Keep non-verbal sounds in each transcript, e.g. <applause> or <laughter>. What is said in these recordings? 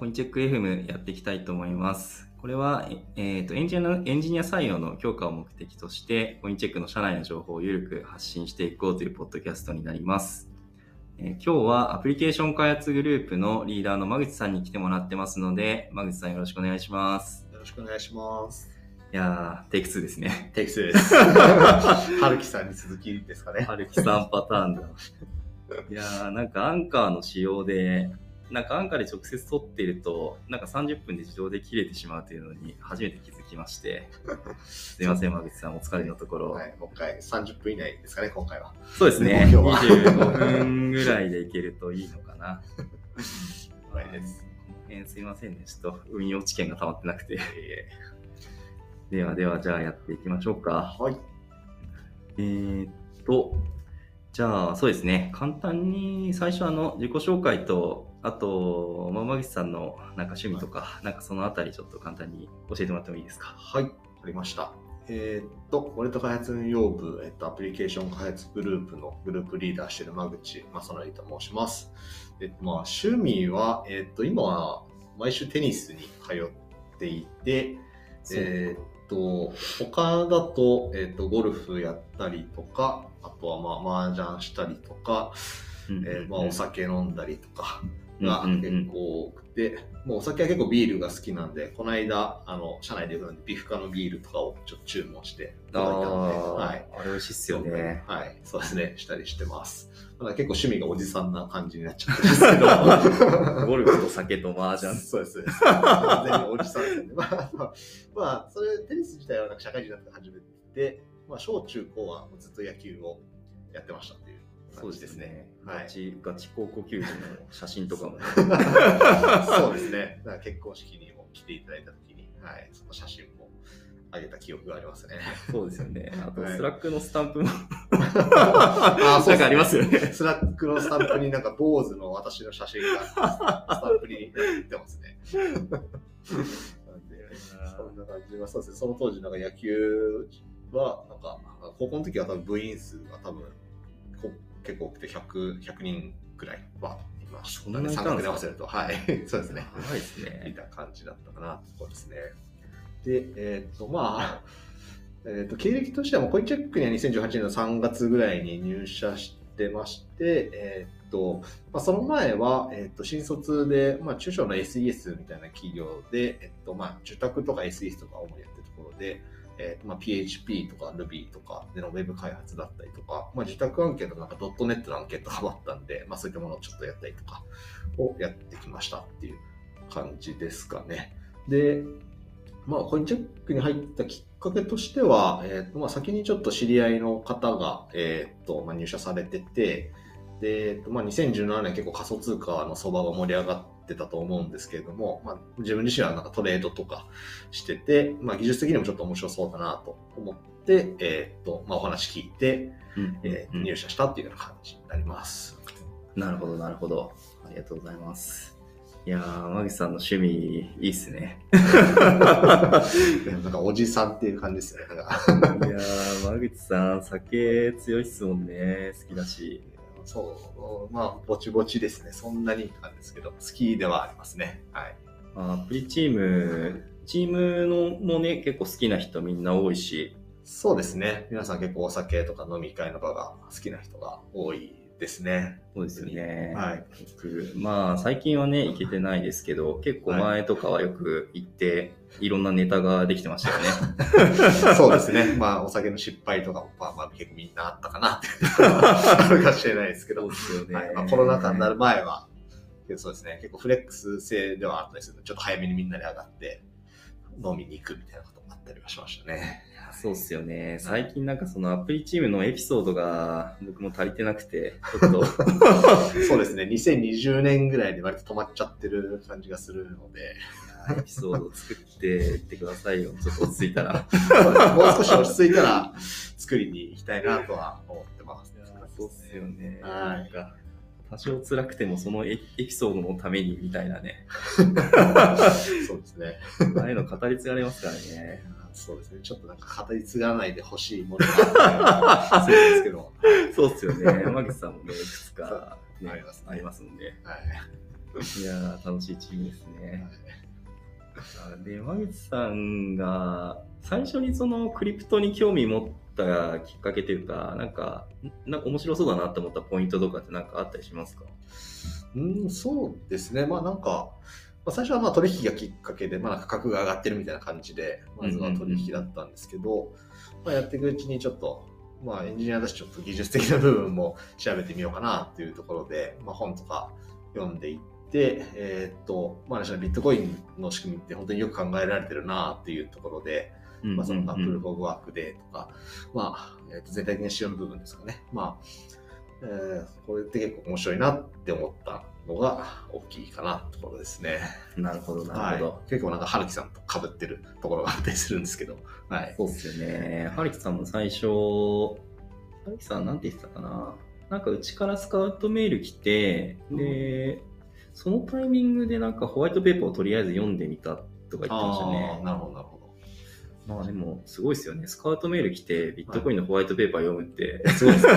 コインチェック FM やっていきたいと思います。これは、えーとエンジニアのエンジニア採用の強化を目的として、コインチェックの社内の情報を緩く発信していこうというポッドキャストになります。えー今日はアプリケーション開発グループのリーダーの間口さんに来てもらってますので、間口さんよろしくお願いします。よろしくお願いします。いやー、テイク2ですね。テイクスです。はるきさんに続きですかね。はるきさんパターンだ。いやー、なんかアンカーの仕様で、なんかアンカーで直接撮っていると、なんか30分で自動で切れてしまうというのに初めて気づきまして、<laughs> すいません、間口さん、お疲れのところ。はい、もう一回30分以内ですかね、今回は。そうですね、目標は25分ぐらいでいけるといいのかな。<laughs> はいです。この辺すいませんね、ちょっと運用知見が溜まってなくて。えではでは、じゃあやっていきましょうか。ーはい。えーっと、じゃあ、そうですね。簡単に最初あの自己紹介と、あと、まあ、間口さんのなんか趣味とか、なんかそのあたりちょっと簡単に教えてもらってもいいですか？はい、わかりました。えーっと、ウォレット開発運用部、えっと、アプリケーション開発グループのグループリーダーしている間口正則と申します。えっと、まあ、趣味は、えっと、今は毎週テニスに通っていて、えーっと、他だと、えーっと、ゴルフやったりとか、あとはまあ、麻雀したりとか、うんえーまあ、お酒飲んだりとかうんが結構多くて、もうお酒は結構ビールが好きなんで、この間、あの、社内でビフカのビールとかをちょっと注文していただいたので、はい。あれ美味しいっすよね。はい、そうですね、したりしてます。ただ結構趣味がおじさんな感じになっちゃっんですけど。ゴルフと酒と麻雀。そうです。そうです完全におじさんですね。まあ、まあ、まあ、それ、テニス自体はなんか社会人になって始めて、まあ、小中高はずっと野球をやってましたっていうそうですすね。ガチ、ガチ高校球児の写真とかも。そうですね。<laughs> だから結婚式にも来ていただいたときに、はい、その写真もあげた記憶がありますね。そうですよね。あと、はい Slack のスタンプも。あなんかありますよね。 Slack のスタンプになんか坊主の私の写真がスタンプに入ってますね。そんな感じはそうですね。その当時なんか野球はなんか高校の時は多分部員数が多分こ結構多くて100 100人くらいはいました。そんなにいたんですか？三角で合わせるとはい <laughs> そうですね。長いですみね。た感じだったかなところですね。で、えーっと、まあ、<laughs> えーっと、経歴としてはもうコインチェックには2018年の3月ぐらいに入社してまして、えーっと、まあ、その前は、えーっと、新卒で、まあ、中小の SES みたいな企業で、えっと、まあ、受託とか SES とか主にやってるところで、えーとまあ、PHP とか Ruby とかでのウェブ開発だったりとか、まあ、受託案件とかなんか .NET の案件とかもあったんで、まあ、そういったものをちょっとやったりとかをやってきましたっていう感じですかね。で、まあ、コインチェックに入ったきっかけとしては、えーとまあ、先にちょっと知り合いの方が、えーとまあ、入社されてて、で、まあ、2017年結構仮想通貨の相場が盛り上がってたと思うんですけれども、まあ、自分自身はなんかトレードとかしてて、まあ、技術的にもちょっと面白そうだなと思って、えーとまあ、お話聞いて、うんえーうん入社したっていうような感じになります。なるほど、なるほど。ありがとうございます。いやー、間口さんの趣味、いいっすね。<laughs> なんかおじさんっていう感じですよね。いやー、間口さん、酒強いっすもんね。好きだし。そう、まあ、ぼちぼちですね。そんなになんですけど、好きではありますね。はい。まあアプリチーム、チームのもね、結構好きな人みんな多いし、そうですね。皆さん結構お酒とか飲み会とかが好きな人が多いですね。そうですよね。はい。僕まあ、最近はね、行けてないですけど、結構前とかはよく行って、いろんなネタができてましたよね。<laughs> そうですね。まあ、お酒の失敗とかも、まあまあ、結構みんなあったかなってあるかもしれないですけど、そうですよね。はいまあ、コロナ禍になる前は、そうですね。結構フレックス制ではあったりすると、ちょっと早めにみんなで上がって、飲みに行くみたいなこともあったりはしましたね。そうっすよね。最近なんかそのアプリチームのエピソードが僕も足りてなくて、ちょっと <laughs> そうですね。2020年ぐらいで割と止まっちゃってる感じがするので、エピソードを作っていってくださいよ。ちょっと落ち着いたら。<laughs> もう少し落ち着いたら作りに行きたいなとは思ってます。そうっすよね。はいなんか多少辛くてもそのエエピソードのためにみたいなね。<laughs> そうですね。ああいうの語り継がれますからね。そうですね。ちょっとなんか語り継がないでほしいものがあるんですけど、<laughs> そうっすよね。山口さんもね、いくつか、ね、ありますねありますもんね。はい。いやー、楽しいチームですね。あで、山口さんが最初にそのクリプトに興味持ったきっかけというか、なんか、なんか面白そうだなって思ったポイントとかってなんかあったりしますか？うん、そうですね。まあなんか、まあ、最初はまあ取引がきっかけで、まあ価格が上がってるみたいな感じで、まずは取引だったんですけど、まあやっていくうちにちょっと、まあエンジニアだしちょっと技術的な部分も調べてみようかなっていうところで、まあ本とか読んでいって、えーっと、まあビットコインの仕組みって本当によく考えられてるなっていうところで、まあ、そのまあプルフォグワークでとか、まあ、えーと全体的な仕様の部分ですかね。まあ、えーこれって結構面白いなって思ったのが大きいかなところですね。なるほど、なるほど。はい、結構なんか春樹さんと被ってるところがあったりするんですけど、はい。そうっすよね。ハリキさんも最初、ハリキさんなんて言ってたかな。なんかうちからスカウトメール来て、で、そのタイミングでなんかホワイトペーパーをとりあえず読んでみたとか言ってましたあねー。なるほど、なるほど。まあでも、すごいですよね。スカウトメール来て、ビットコインのホワイトペーパー読むって、すごいですね。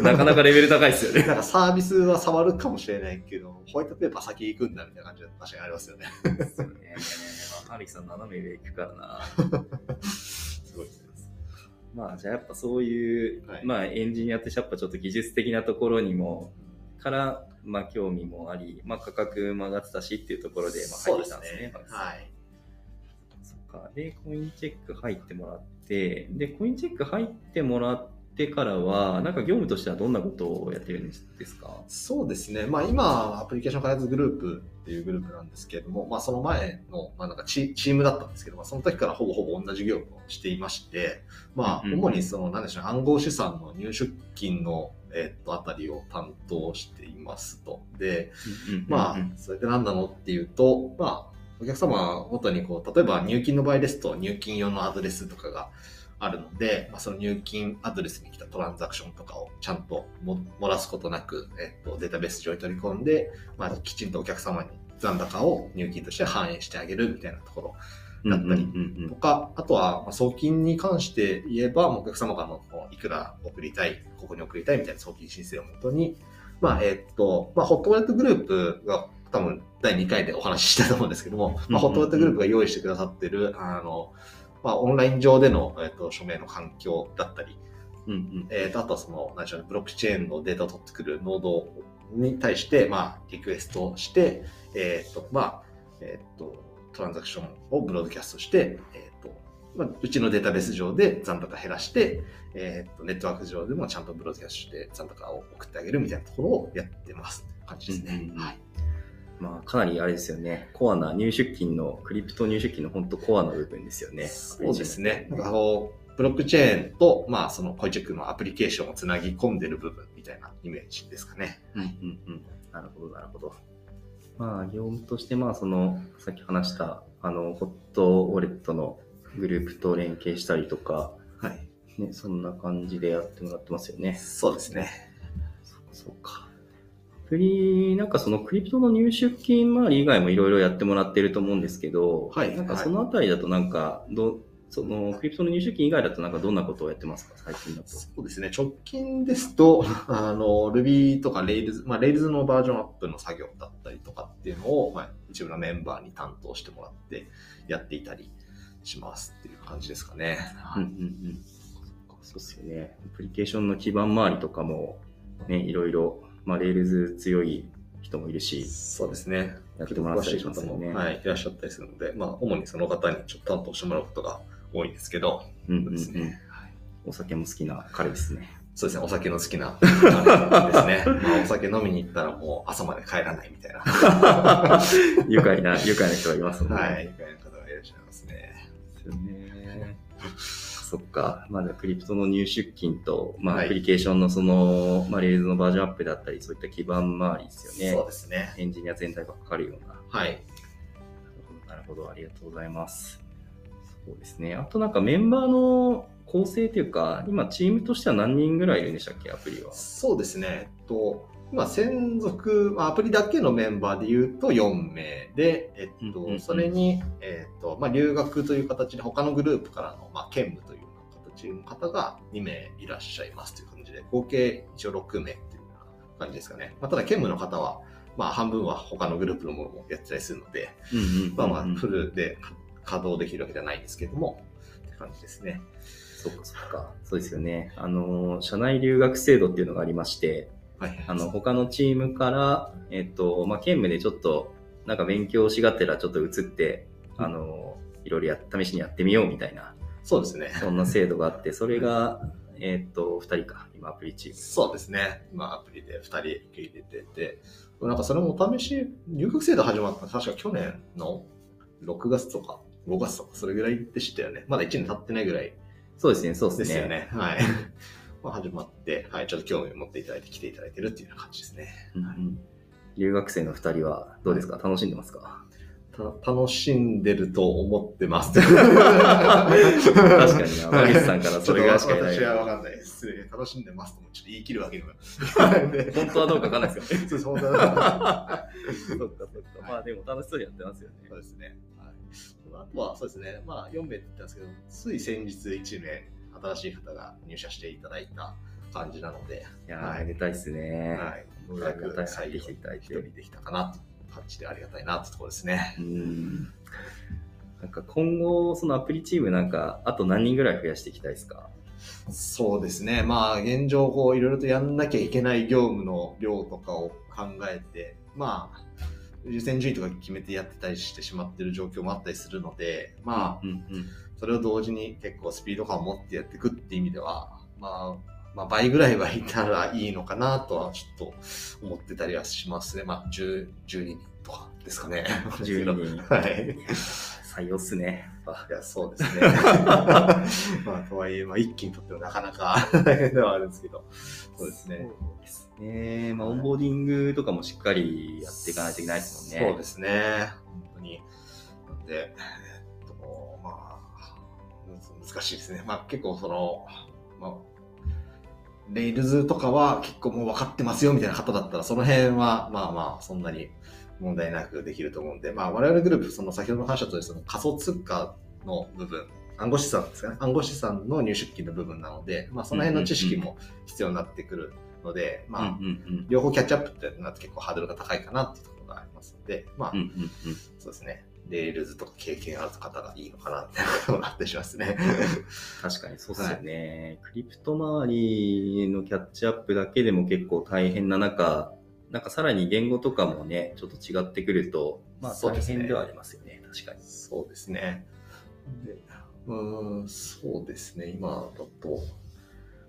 なかなかレベル高いですよね。<laughs> なんかサービスは触るかもしれないけど、ホワイトペーパー先行くんだみたいな感じは確かにありますよね。ですよね。まあ、ハリキさん斜め上行くからな。すごいですね。まあ、じゃあやっぱそういう、はいまあエンジニアとしてやっぱちょっと技術的なところにも、から、まあ興味もあり、まあ価格も上がってたしっていうところで、まあ入ってきたんですね。ハリキさんはい。か。で、コインチェック入ってもらって、で、コインチェック入ってもらってからは、なんか業務としてはどんなことをやってるんですか？そうですね。まあ今、アプリケーション開発グループっていうグループなんですけれども、まあその前の、まあなんかチチームだったんですけど、まあその時からほぼほぼ同じ業務をしていまして、まあ主にその、なんでしょう、暗号資産の入出金の、えっと、あたりを担当していますと。で、まあ、それで何なのっていうと、まあ、お客様ごとにこう、例えば入金の場合ですと入金用のアドレスとかがあるので、まあ、その入金アドレスに来たトランザクションとかをちゃんとも漏らすことなく、えっと、データベース上に取り込んで、まあ、きちんとお客様に残高を入金として反映してあげるみたいなところだったりとか、あとは、まあ、送金に関して言えば、お客様からのいくら送りたい、ここに送りたいみたいな送金申請をもとに、まあ、えっと、まあ、ホットウォレットグループが多分第2回でお話ししたと思うんですけども、まあ、ホットウォレットグループが用意してくださってる、あの、まあ、オンライン上での、えっと、署名の環境だったり、うんうんえっと、あとはその、何でしょうね、ブロックチェーンのデータを取ってくるノードに対して、まあ、リクエストして、えっと、まあ、えっと、トランザクションをブロードキャストして、えっと、まあ、うちのデータベース上で残高減らして、えっと、ネットワーク上でもちゃんとブロードキャストして残高を送ってあげるみたいなところをやってます感じですね。うんうんうんはい。まあ、かなりあれですよね。コアな入出金の、クリプト入出金の本当コアな部分ですよね。そうですね。なんかこう、ブロックチェーンと、まあ、そのコイチェックのアプリケーションをつなぎ込んでる部分みたいなイメージですかね。うんうんうん。なるほど、なるほど。まあ、業務として、まあ、その、さっき話した、あの、ホットウォレットのグループと連携したりとか、はい。ね、そんな感じでやってもらってますよね。そうですね。そうか、プリ、なんかそのクリプトの入出金周り以外もいろいろやってもらってると思うんですけど、はいなんかそのあたりだとなんか、ど、そのクリプトの入出金以外だとなんかどんなことをやってますか、最近だと。そうですね。直近ですと、<laughs> あの、Ruby とか Rails、まあ、Rails のバージョンアップの作業だったりとかっていうのを、まあ、一部のメンバーに担当してもらってやっていたりしますっていう感じですかね。うんうんうん。そうっすよね。アプリケーションの基盤周りとかも、ね、いろいろ、まあ、 Rails 強い人もいるし、そうですね。やってもらったりしますよね。はい、いらっしゃったりするので、まあ、主にその方にちょっと担当してもらうことが多いんですけど、うんうんうそうですね。ん。はいお酒も好きな彼ですね。そうですね、お酒の好きな彼ですね。<laughs> まあ、お酒飲みに行ったらもう朝まで帰らないみたいな。は <laughs> 愉快な、愉快な人がいますね。い、みたいな方がいらっしゃいますね。ですよね。そっか。まだクリプトの入出金と、まあ、はいアプリケーションのその、まあ、 Rails のバージョンアップだったり、そういった基盤周りですよそうね。ですね。エンジニア全体がかかるような。はい。なるほど、ありがとうございます。そうですね。あとなんかメンバーの構成というか、今チームとしては何人ぐらいいるんでしたっけ、アプリは。そうですね。えっと、今、専属、まあアプリだけのメンバーで言うと4名で、えっと、それに、えっと、まあ、留学という形で他のグループからの、まあ、兼務というような形の方が2名いらっしゃいますという感じで、合計一応6名っていう感じですかね。まあ、ただ、兼務の方は、まあ半分は他のグループのものもやってたりするので、まあまあフルで稼働できるわけじゃないんですけども、って感じですね。そっかそっか。そうですよね。あの、社内留学制度っていうのがありまして、はい。あの、他のチームから、えっと、まあ、兼務でちょっと、なんか勉強しがてらちょっと移って、うんあの、いろいろや、試しにやってみようみたいな、そうですね。そんな制度があって、<laughs> それが、えっと、二人か、今アプリチーム。そうですね。今アプリで2人受け入れてて、なんかそれもお試し、入学制度始まったの確か去年の6月とか5月とかそれぐらいでしたよね。まだ1年経ってないぐらいそうですね、そうでですね。すよね。はい。<laughs> まあ始まって、はい、ちょっと興味を持っていただいて来ていただいてるっていうような感じですね。うんうん留学生の二人はどうですか？楽しんでますか？た楽しんでると思ってます。<laughs> 確かにな、マギスさんからそれぐらいしか言えない私はわかんないです。失礼楽しんでますともちょっと言い切るわけにも。で <laughs> 本当はどうかわかんないですよね。そうです、本当だ。そっかそっか。まあでも楽しそうにやってますよね。そうですね。はい、あとはそうですね、まあ4名って言ったんですけど、つい先日1名新しい方が入社していただいた感じなので、いやー、はいありがたいですね。はい。ようやくありがたい一人できたかなと感じでありがたいなというところですね。うん。なんか今後、そのアプリチームなんか、あと何人ぐらい増やしていきたいですか？そうですね。まあ、現状、こう、いろいろとやんなきゃいけない業務の量とかを考えて、まあ、優先順位とか決めてやってたりしてしまってる状況もあったりするので、まあ、うんうん。それを同時に結構スピード感を持ってやっていくっていう意味では、まあ、まあ、倍ぐらいはいたらいいのかなとはちょっと思ってたりはしますね。まあ、10 12人ですかね。<laughs> 12人はい。採用っすね。いや、そうですね。<laughs> まあ、とはいえ、まあ、一気にとってはなかなか大変ではあるんですけど、そうですね。そうですね。まあ、オンボーディングとかもしっかりやっていかないといけないですもんね。そうですね。本当に。なんで、えっと、まあ、難しいですね。まあ、結構その、まあ、レイルズとかは結構もう分かってますよみたいな方だったら、その辺はまあまあ、そんなに問題なくできると思うんで、まあ、我々グループ、その先ほどの話したとその仮想通貨の部分、暗号資産ですかね。暗号資産の入出金の部分なので、まあ、その辺の知識も必要になってくるので、まあ、両方キャッチアップってなって結構ハードルが高いかなっていうところがありますので、まあ。そうですね。 Rails とか経験ある方がいいのかなっていうところがあったりしますね。確かにそうっすよね、クリプト周りのキャッチアップだけでも結構大変な中、なんかさらに言語とかもね、ちょっと違ってくると、まあ大変ではありますよね、確かに。そうですね。でうーん、そうですね。今だと、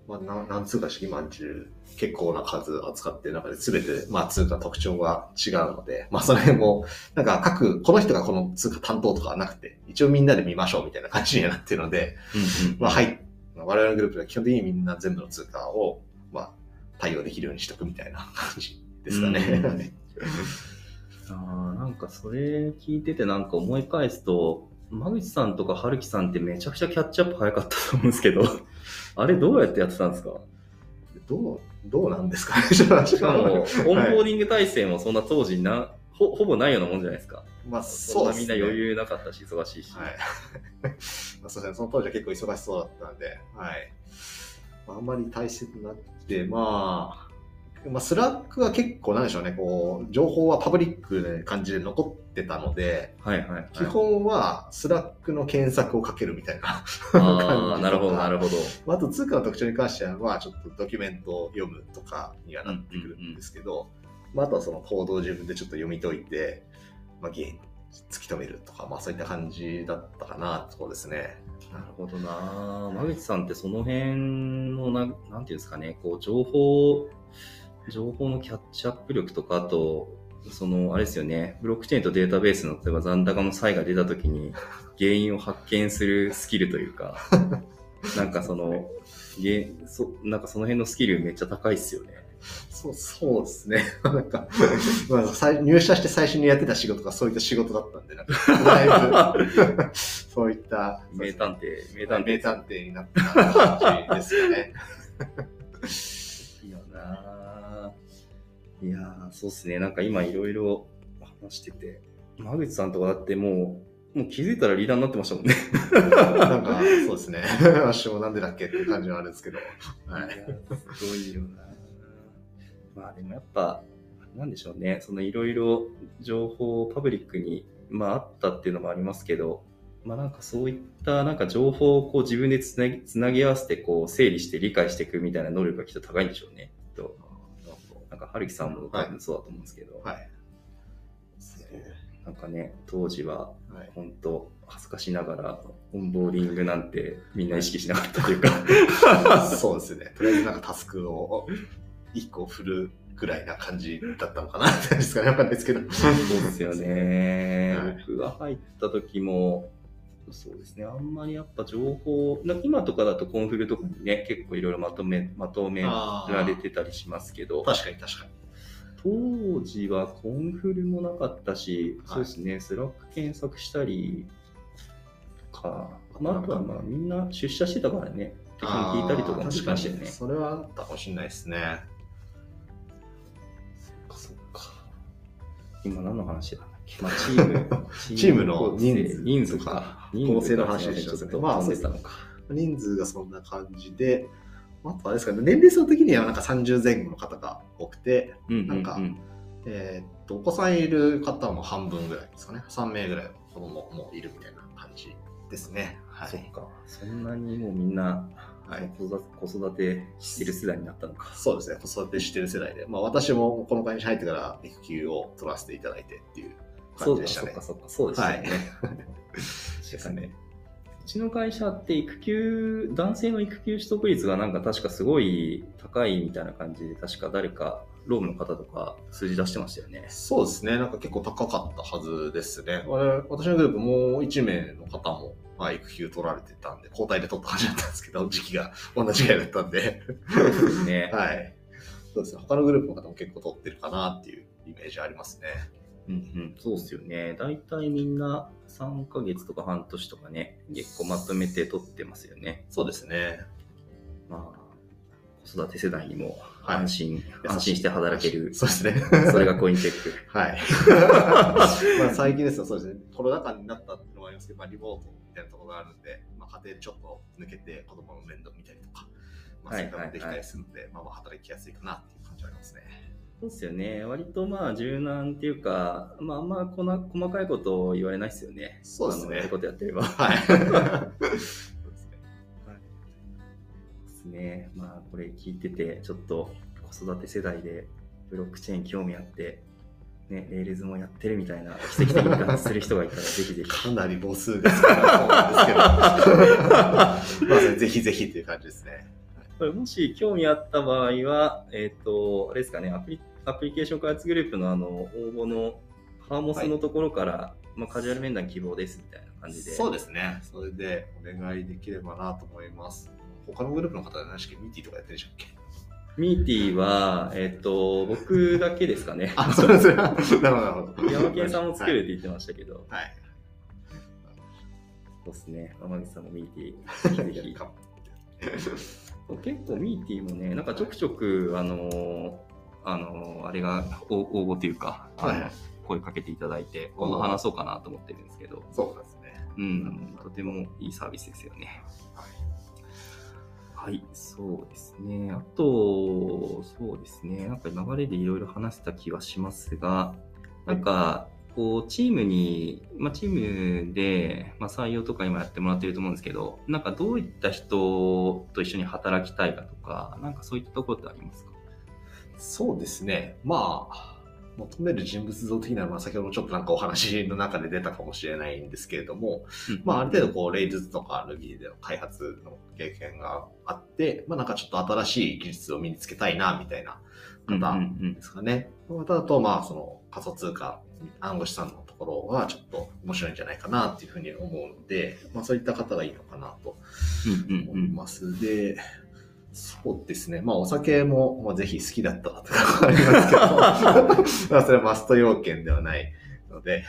まあ、な何通貨式まんじゅう結構な数扱ってる中で全て、まあ、通貨特徴が違うので、まあ、その辺も、なんか各、この人がこの通貨担当とかはなくて、一応みんなで見ましょうみたいな感じにはなってるので、うんうんまあ、はい。我々のグループでは基本的にみんな全部の通貨を、まあ、対応できるようにしとくみたいな感じですかね。<laughs> あーなんかそれ聞いててなんか思い返すと、間口さんとか春樹さんってめちゃくちゃキャッチアップ早かったと思うんですけど、<laughs> あれどうやってやってたんですか？どう、どうなんですか？ね、<laughs> しかも、オンボーディング体制もそんな当時な、ほほぼないようなもんじゃないですか。まあ、そそうですね。んなみんな余裕なかったし、忙しいし。はい。まあ、そうですね、その当時は結構忙しそうだったんで、はい。まあ、あんまり接点なくて、まあ、まあ、 Slack は結構なんでしょうね、こう、情報はパブリックな感じで残ってたので、はいはい、はい。基本は Slack の検索をかけるみたいな。<laughs> 感じなるほど、なるほど。まあ、あと通貨の特徴に関しては、まあ、ちょっとドキュメントを読むとかにはなってくるんですけど、まあ、あとはそのコードを自分でちょっと読み解いて、まあ、原因突き止めるとか、まあ、そういった感じだったかな、そうですね。なるほどな。間口さんってその辺のな、なんていうんですかね、こう、情報、情報のキャッチアップ力とか、あと、その、あれですよね、ブロックチェーンとデータベースの、例えば残高の差異が出たときに、原因を発見するスキルというか、<laughs> なんかその、げそなんかその辺のスキルめっちゃ高いっすよね。そう、そうですね。<laughs> なんか、まあ、最入社して最初にやってた仕事がそういった仕事だったんで、なんか、だいぶ、そういった、名探偵、名名探偵。探偵になった感じですよね。<laughs> いいよないやー、そうっすね。なんか今いろいろ話してて、間口さんとかだってもう、もう気づいたらリーダーになってましたもんね。なんか、そうですね。<laughs> 私もなんでだっけっていう感じはあるんですけど。はい。すごいよな。まあでもやっぱ、なんでしょうね、そのいろいろ情報をパブリックに、まあ、あったっていうのもありますけど、まあなんかそういったなんか情報をこう自分でつなぎつなぎ合わせてこう整理して理解していくみたいな能力がきっと高いんでしょうね。なんか春樹さんも多分そうだと思うんですけど、ど。はい。なんかね、当時ははい。本当恥ずかしながらオンボーディングなんてみんな意識しなかったというか、<laughs> そうですね。とりあえずなんかタスクを1個振るぐらいな感じだったのかなって感じですかね。わかんないですけど。そうですよね。はい僕が入った時も、そうですね、あんまりやっぱ情報、な今とかだとコンフルとかにね、結構いろいろまとめ、まとめられてたりしますけど、確かに確かに。当時はコンフルもなかったし、はいそうですね、 Slack 検索したりか、まあ、あとはまあみんな出社してたからね、聞いたりとかもしましたよね。それはあったかもしれないですね。今何の話だっけ、まあ、チーム、<laughs> チームの人数人数か。人構成のか話でしたねまあたのか。人数がそんな感じで、あとあれですかね、年齢層的にはなんか30前後の方が多くて、うんうんうんなんかえーっと、お子さんいる方も半分ぐらいですかね。3名ぐらい子供もいるみたいな感じですね。はい。そっか。そんなにもうみんな、はい子育て子育てしてる世代になったのか。そうですね。子育てしてる世代で。まあ私もこの会社に入ってから育休を取らせていただいてっていうそうか、感じでしたねそっか、。そっか、そうでしたよね。<laughs> ですね。うちの会社って育休、男性の育休取得率がなんか確かすごい高いみたいな感じで、確か誰か、ロームの方とか数字出してましたよね。そうですね。なんか結構高かったはずですね。私のグループもう1名の方も、まあ、育休取られてたんで、交代で取った感じだったんですけど、時期が同じぐらいだったんで。そうですね。<laughs> はい。そうですね。他のグループの方も結構取ってるかなっていうイメージありますね。うんうん、そうですよね。大体みんな3ヶ月とか半年とかね、結構まとめて取ってますよね。そうですね。まあ、子育て世代にもはい安心、安心して働ける。そうですね。それがコインチェック。<laughs> はい。<laughs> まあ最近ですと、そうですね。コロナ禍になったっていうのもありますけど、まあ、リモートみたいなところがあるんで、まあ、家庭でちょっと抜けて子供の面倒見たりとか、まあ、そういうのができたりするので、まあ、まあ働きやすいかなっていう感じはありますね。そうですよね。割とまあ柔軟っていうか、まああんまこな細かいことを言われないですよね。そうですねあのやることやってれば。はい。<laughs> ですね。まあこれ聞いてて、ちょっと子育て世代でブロックチェーン興味あって、ね、 Rails もやってるみたいな奇跡的に感じする人がいたら、<laughs> ぜひぜひ。かなり母数が少ないと思うんですけど、<laughs> まあ、ぜひぜひっていう感じですね。これもし興味あった場合は、えっ、と、あれですかね、アプリアプリケーション開発グループのあの応募のハーモスのところから、まあ、カジュアル面談希望ですみたいな感じで。そうですね。それでお願いできればなと思います。他のグループの方で何でしたっけ？ミーティーとかやってるんでしたっけ？ミーティーは、えっ、と、僕だけですかね。あ、そうですね。<laughs> なるほど、なるほど。山県さんも作るって言ってましたけど、はい。そうですね。山口さんもミーティー、ぜひ。結構ミーティーもね、なんかちょくちょく、あのーあのーあれが応応募というか、はい声かけていただいて、今度話そうかなと思ってるんですけど、そうですね。うん、とてもいいサービスですよね。はい、そうですね。あと、そうですね。なんか流れでいろいろ話した気はしますが、なんか、こう、チームに、まあ、チームで、まあ、採用とか今やってもらってると思うんですけど、なんかどういった人と一緒に働きたいかとか、なんかそういったところってありますか？そうですね。まあ、求める人物像的なのは先ほどもちょっとなんかお話の中で出たかもしれないんですけれども、まあ、ある程度こう、レイズとか Ruby での開発の経験があって、まあ、なんかちょっと新しい技術を身につけたいな、みたいなうんうん方うんですかね。まただと、まあ、その仮想通貨、暗号資産のところはちょっと面白いんじゃないかなっていうふうに思うので、まあ、そういった方がいいのかなとうんうんうん思います。で、そうですね。まあ、お酒も、まあ、ぜひ好きだったらとかありますけど、<laughs> まあ、それはマスト要件ではないので、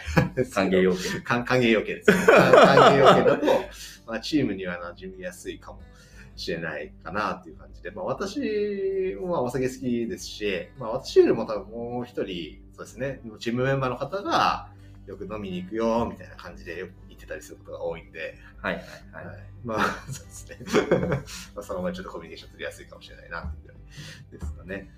歓迎要件。歓 <laughs> 歓迎要件ですね。歓歓迎要件だと、<laughs> まあ、チームには馴染みやすいかもしれないかなっていう感じで、まあ、私もまあお酒好きですし、まあ、私よりも多分もう一人、そうですね、チームメンバーの方がよく飲みに行くよみたいな感じでよく言ってたりすることが多いんで、はいはいはい。はい、まあ、<laughs> そうですね。<laughs> まあそのままちょっとコミュニケーション取りやすいかもしれないなっていうぐらいですかね。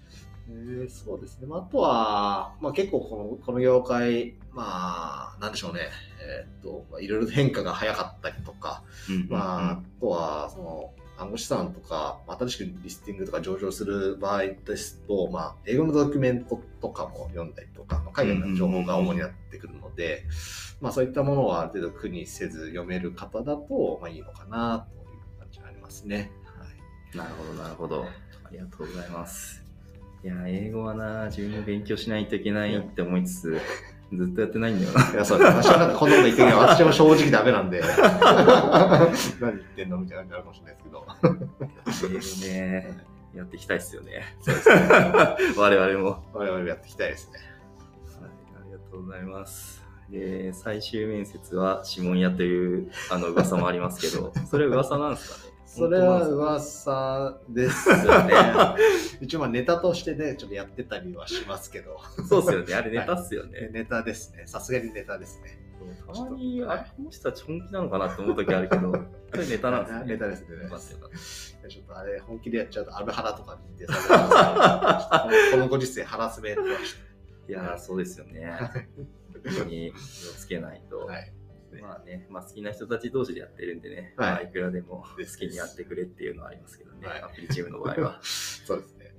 えーそうですね。まあ、あとは、まあ、結構このこの業界、まあ、なんでしょうね。えーっと、まあ、いろいろ変化が早かったりとか、うんまあ、あとは、その、暗号資産とか、まあ新しくリスティングとか上場する場合ですと、まあ、英語のドキュメントとかも読んだりとか、まあ海外の情報が主になってくるので、まあそういったものをある程度苦にせず読める方だと、まあいいのかなという感じがありますね。はい。なるほど、なるほど。ありがとうございます。いや、英語はな、自分も勉強しないといけないって思いつつ、ずっとやってないんだよな。いや、そう。私はなんかこんなこと言ってるけど、<laughs> 私も正直ダメなんで、<laughs> 何言ってんのみたいな感じになるかもしれないですけど。英語ね、やっていきたいですよね。そうですね。<laughs> 我々も。我々もやっていきたいですね。はい、ありがとうございます。で、最終面接は指紋屋というあの噂もありますけど、<laughs> それは噂なんですかね？それは噂ですよね。<laughs> 一応まあネタとしてね、ちょっとやってたりはしますけど。そうですよね。あれネタっすよね。ネタですね。さすがにネタですね。たまに、あれ、この人たち本気なのかなって思う時あるけど、あれネタなんですね。<laughs> ネタですね。ちょっとあれ、本気でやっちゃうと、アルハラとかに認定されますねこのご時世、ハラスメントはして。いやー、そうですよね。本当に気をつけないと。はい。まあね、まあ好きな人たち同士でやってるんでね、はいまあいくらでも好きにやってくれっていうのはありますけどね、はいアプリチームの場合は。<laughs> そうですね。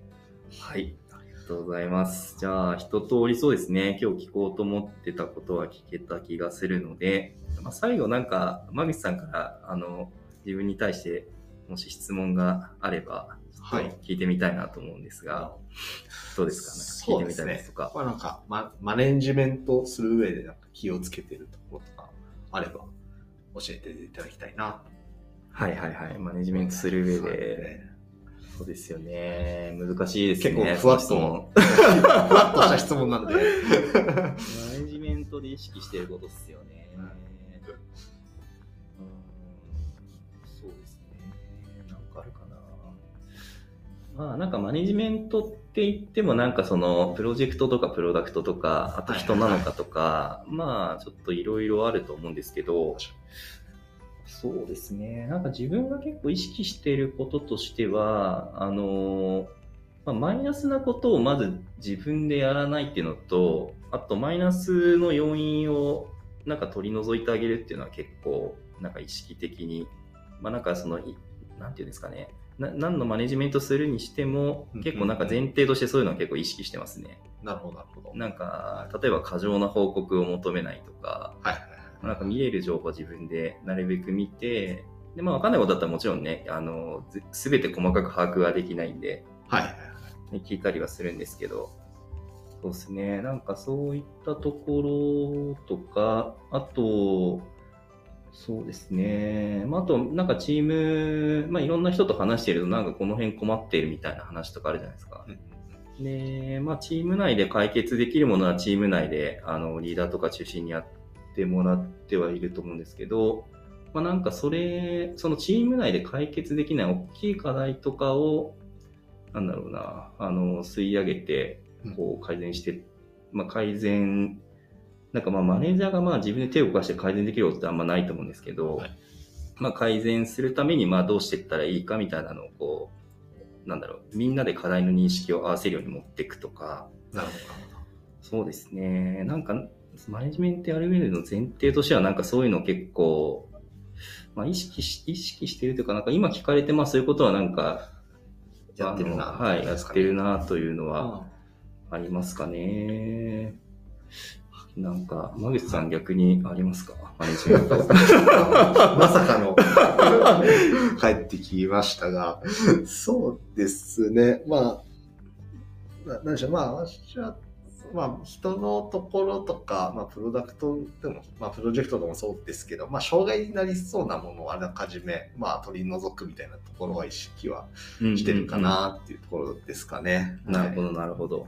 はい、ありがとうございます。じゃあ、一通りそうですね、今日聞こうと思ってたことは聞けた気がするので、まあ、最後なんか、間口さんから、あの、自分に対して、もし質問があれば、ちょっと聞いてみたいなと思うんですが、どうですか？なんか聞いてみたいですとか。まあなんか、ま、マネジメントする上でなんか気をつけてるところとかあれば教えていただきたいな。はいはいはい。マネジメントする上でそうですよね。難しいですね。結構ふわっとふわっとした質問なんで。<laughs> マネジメントで意識してることですよね。うんうんまあなんかマネジメントって言ってもなんかそのプロジェクトとかプロダクトとか、あと人なのかとか、まあちょっといろいろあると思うんですけど、そうですね。なんか自分が結構意識していることとしては、あの、まあ、マイナスなことをまず自分でやらないっていうのと、あとマイナスの要因をなんか取り除いてあげるっていうのは結構なんか意識的に、まあなんかその、いなんていうんですかね。な何のマネジメントするにしてもうん結構なんか前提としてそういうのは結構意識してますね。なるほど、なるほど。なんか例えば過剰な報告を求めないとか、はいはいはい。なんか見れる情報を自分でなるべく見て、で、まあ分かんないことだったらもちろんね、あの、すべて細かく把握はできないんで、はいはいはい。ね、聞いたりはするんですけど、そうですね、なんかそういったところとか、あと、そうですね、まあ、あと、なんかチーム、まあ、いろんな人と話していると、なんかこの辺困っているみたいな話とかあるじゃないですか。で、まあ、チーム内で解決できるものはチーム内で、あの、リーダーとか中心にやってもらってはいると思うんですけど、まあ、なんかそれ、そのチーム内で解決できない大きい課題とかを、なんだろうな、あの、吸い上げて、こう改善して、まあ、改善、なんかまあマネージャーがまあ自分で手を動かして改善できることってあんまないと思うんですけど、はいまあ改善するためにまあどうしていったらいいかみたいなのをこう、なんだろう、みんなで課題の認識を合わせるように持っていくとか、なるほど。そうですね。なんか、マネジメントやる上での前提としては、なんかそういうの結構、まあ意識し、意識してるというか、なんか今聞かれて、まあそういうことはなんか、やってるなはい、やってるなというのはあありますかね。なんか、間口さん逆にありますか？マネジメント。まさかの <laughs> 帰ってきましたが、そうですね。まあ、ななんでしょう。まあ、私は、まあ、人のところとか、まあ、プロダクトでも、まあ、プロジェクトでもそうですけど、まあ、障害になりそうなものをあらかじめ、まあ、取り除くみたいなところは意識はしてるかなっていうところですかね。なるほど。ど、なるほど。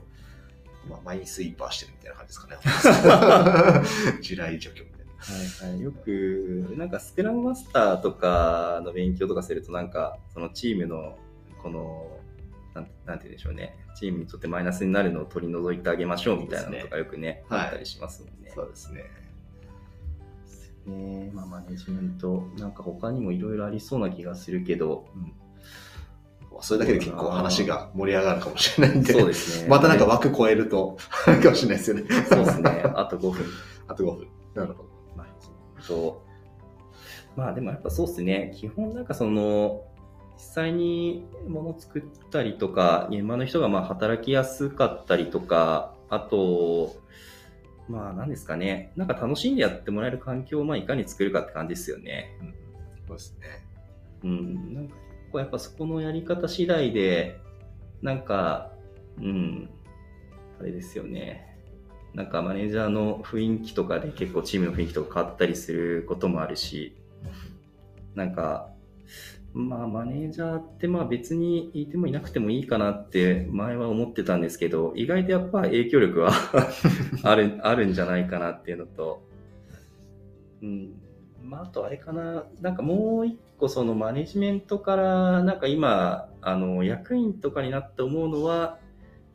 まあ、マインスイーパーしてるみたいな感じですかね。<laughs> 地雷除去みたいな。はいはい。よく、なんかスクラムマスターとかの勉強とかすると、なんか、そのチームの、この、なんなんて言うんでしょうね。チームにとってマイナスになるのを取り除いてあげましょうみたいなのとかよくね、はいあったりしますもんね。そうですね。ねまあ、マネジメント、なんか他にもいろいろありそうな気がするけど、それだけで結構話が盛り上がるかもしれないんで、そうですね。またなんか枠超えると、あるかもしれないですよね。そうですね。あと5分。あと5分。なるほど。まあ、とまあでもやっぱそうですね。基本なんかその、実際に物作ったりとか、現場の人がまあ働きやすかったりとか、あと、まあ何ですかね。なんか楽しんでやってもらえる環境をまあいかに作るかって感じですよね。うん、そうですね。うん。なんか結構やっぱそこのやり方次第で、なんか、うん、あれですよね。なんかマネージャーの雰囲気とかで結構チームの雰囲気とか変わったりすることもあるし、なんか、まあマネージャーってまあ別にいてもいなくてもいいかなって前は思ってたんですけど、意外とやっぱ影響力は <laughs> ある、あるんじゃないかなっていうのと、うん。まああとあれかな、なんかもう一個そのマネジメントからなんか今、あの役員とかになって思うのは、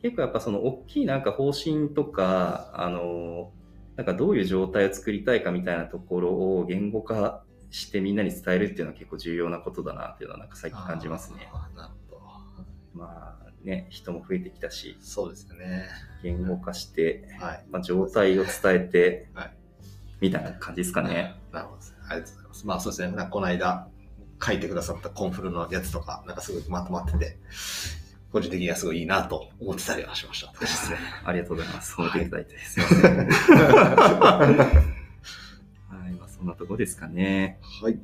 結構やっぱその大きいなんか方針とか、あの、なんかどういう状態を作りたいかみたいなところを言語化してみんなに伝えるっていうのは結構重要なことだなっていうのはなんか最近感じますね。あー。なるほど。まあね、人も増えてきたし、そうですよね。言語化して、はい。まあ、状態を伝えてはい、みたいな感じですかね。なるほど。ありがとうございます。まあそうですね。この間書いてくださったコンフルのやつとか、なんかすごいまとまってて、個人的にはすごいいいなと思ってたりはしました。ですね。ありがとうございます。褒めていただいて。すいません。<laughs> はい、まあ、そんなとこですかね。はい。よ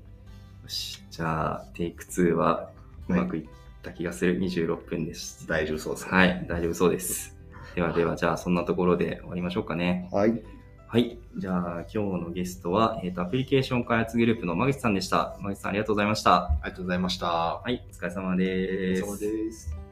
し、じゃあ、テイク2はうまくいった気がする26分です。大丈夫そうですね。はい、大丈夫そうです。ではでは、じゃあ、そんなところで終わりましょうかね。はい。はい、じゃあ、今日のゲストは、えっ、と、アプリケーション開発グループの間口さんでした。間口さん、ありがとうございました。ありがとうございました。はい、お疲れ様です。お疲れ様です。